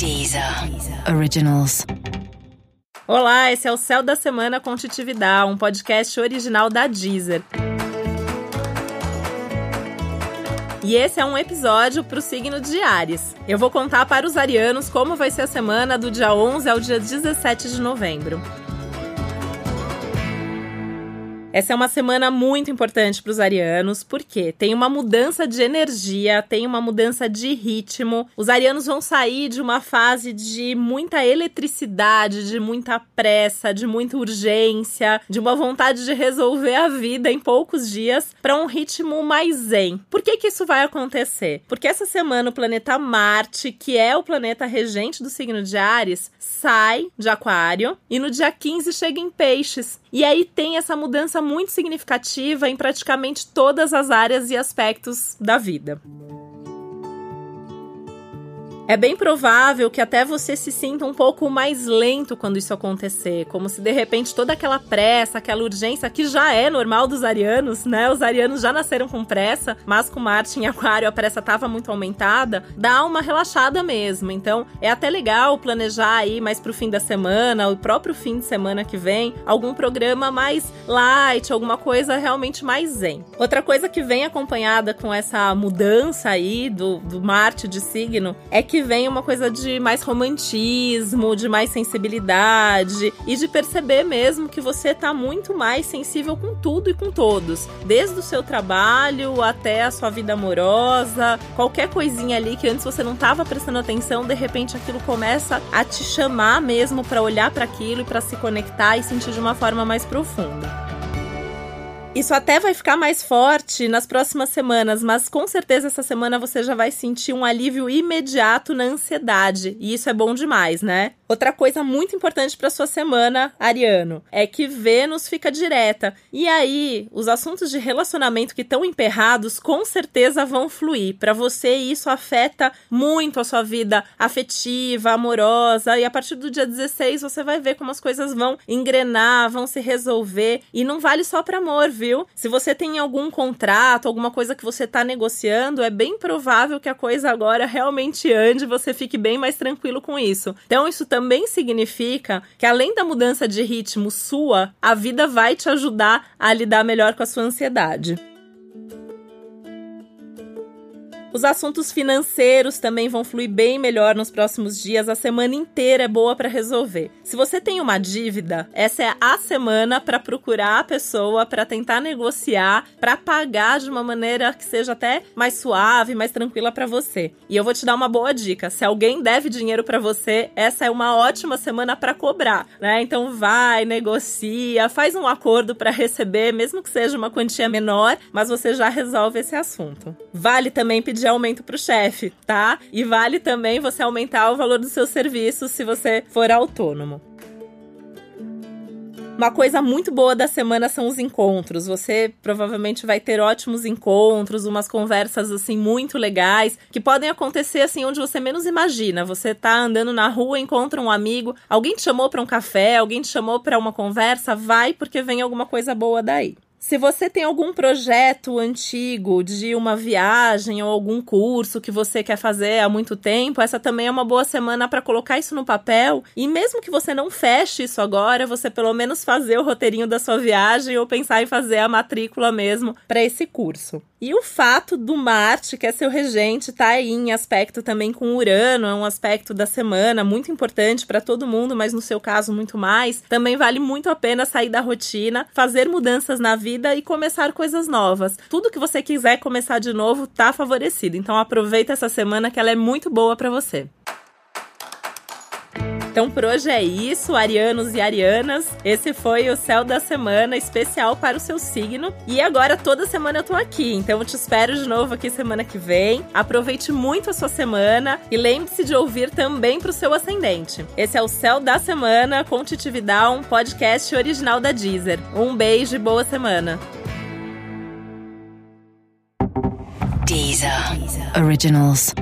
Deezer Originals. Olá, esse é o Céu da Semana com Titividade, um podcast original da Deezer. E esse é um episódio para o signo de Ares. Eu vou contar para os arianos como vai ser a semana do dia 11 ao dia 17 de novembro. Essa é uma semana muito importante para os arianos, porque tem uma mudança de energia, tem uma mudança de ritmo. Os arianos vão sair de uma fase de muita eletricidade, de muita pressa, de muita urgência, de uma vontade de resolver a vida em poucos dias, para um ritmo mais zen. Por que, que isso vai acontecer? Porque essa semana o planeta Marte, que é o planeta regente do signo de Ares, sai de Aquário e no dia 15 chega em Peixes. E aí tem essa mudança muito significativa em praticamente todas as áreas e aspectos da vida. É bem provável que até você se sinta um pouco mais lento quando isso acontecer, como se de repente toda aquela pressa, aquela urgência que já é normal dos arianos, né? Os arianos já nasceram com pressa, mas com Marte em Aquário a pressa estava muito aumentada, dá uma relaxada mesmo. Então, é até legal planejar aí mais pro fim da semana, o próprio fim de semana que vem, algum programa mais light, alguma coisa realmente mais zen. Outra coisa que vem acompanhada com essa mudança aí do, do Marte de signo é que vem uma coisa de mais romantismo, de mais sensibilidade e de perceber mesmo que você tá muito mais sensível com tudo e com todos, desde o seu trabalho até a sua vida amorosa, qualquer coisinha ali que antes você não tava prestando atenção, de repente aquilo começa a te chamar mesmo para olhar para aquilo e para se conectar e sentir de uma forma mais profunda. Isso até vai ficar mais forte nas próximas semanas, mas com certeza essa semana você já vai sentir um alívio imediato na ansiedade. E isso é bom demais, né? Outra coisa muito importante para sua semana, Ariano, é que Vênus fica direta. E aí, os assuntos de relacionamento que estão emperrados com certeza vão fluir. Para você, isso afeta muito a sua vida afetiva, amorosa. E a partir do dia 16, você vai ver como as coisas vão engrenar, vão se resolver. E não vale só para amor, viu? Se você tem algum contrato, alguma coisa que você está negociando, é bem provável que a coisa agora realmente ande e você fique bem mais tranquilo com isso. Então, isso também significa que além da mudança de ritmo sua, a vida vai te ajudar a lidar melhor com a sua ansiedade. Os assuntos financeiros também vão fluir bem melhor nos próximos dias. A semana inteira é boa para resolver. Se você tem uma dívida, essa é a semana para procurar a pessoa, para tentar negociar, para pagar de uma maneira que seja até mais suave, mais tranquila para você. E eu vou te dar uma boa dica. Se alguém deve dinheiro para você, essa é uma ótima semana para cobrar, né? Então vai, negocia, faz um acordo para receber, mesmo que seja uma quantia menor, mas você já resolve esse assunto. Vale também pedir de aumento para o chefe, tá? E vale também você aumentar o valor dos seus serviços se você for autônomo. Uma coisa muito boa da semana são os encontros. Você provavelmente vai ter ótimos encontros, umas conversas assim muito legais, que podem acontecer assim onde você menos imagina. Você tá andando na rua, encontra um amigo, alguém te chamou para um café, alguém te chamou para uma conversa, vai porque vem alguma coisa boa daí. Se você tem algum projeto antigo de uma viagem ou algum curso que você quer fazer há muito tempo, essa também é uma boa semana para colocar isso no papel. E mesmo que você não feche isso agora, você pelo menos fazer o roteirinho da sua viagem ou pensar em fazer a matrícula mesmo para esse curso. E o fato do Marte, que é seu regente, tá aí em aspecto também com Urano, é um aspecto da semana muito importante para todo mundo, mas no seu caso muito mais. Também vale muito a pena sair da rotina, fazer mudanças na vida e começar coisas novas. Tudo que você quiser começar de novo tá favorecido. Então aproveita essa semana que ela é muito boa para você. Então por hoje é isso, arianos e arianas. Esse foi o céu da semana especial para o seu signo. E agora toda semana eu tô aqui, então eu te espero de novo aqui semana que vem. Aproveite muito a sua semana e lembre-se de ouvir também para o seu ascendente. Esse é o céu da semana com Titividade, um podcast original da Deezer. Um beijo e boa semana. Deezer. Originals.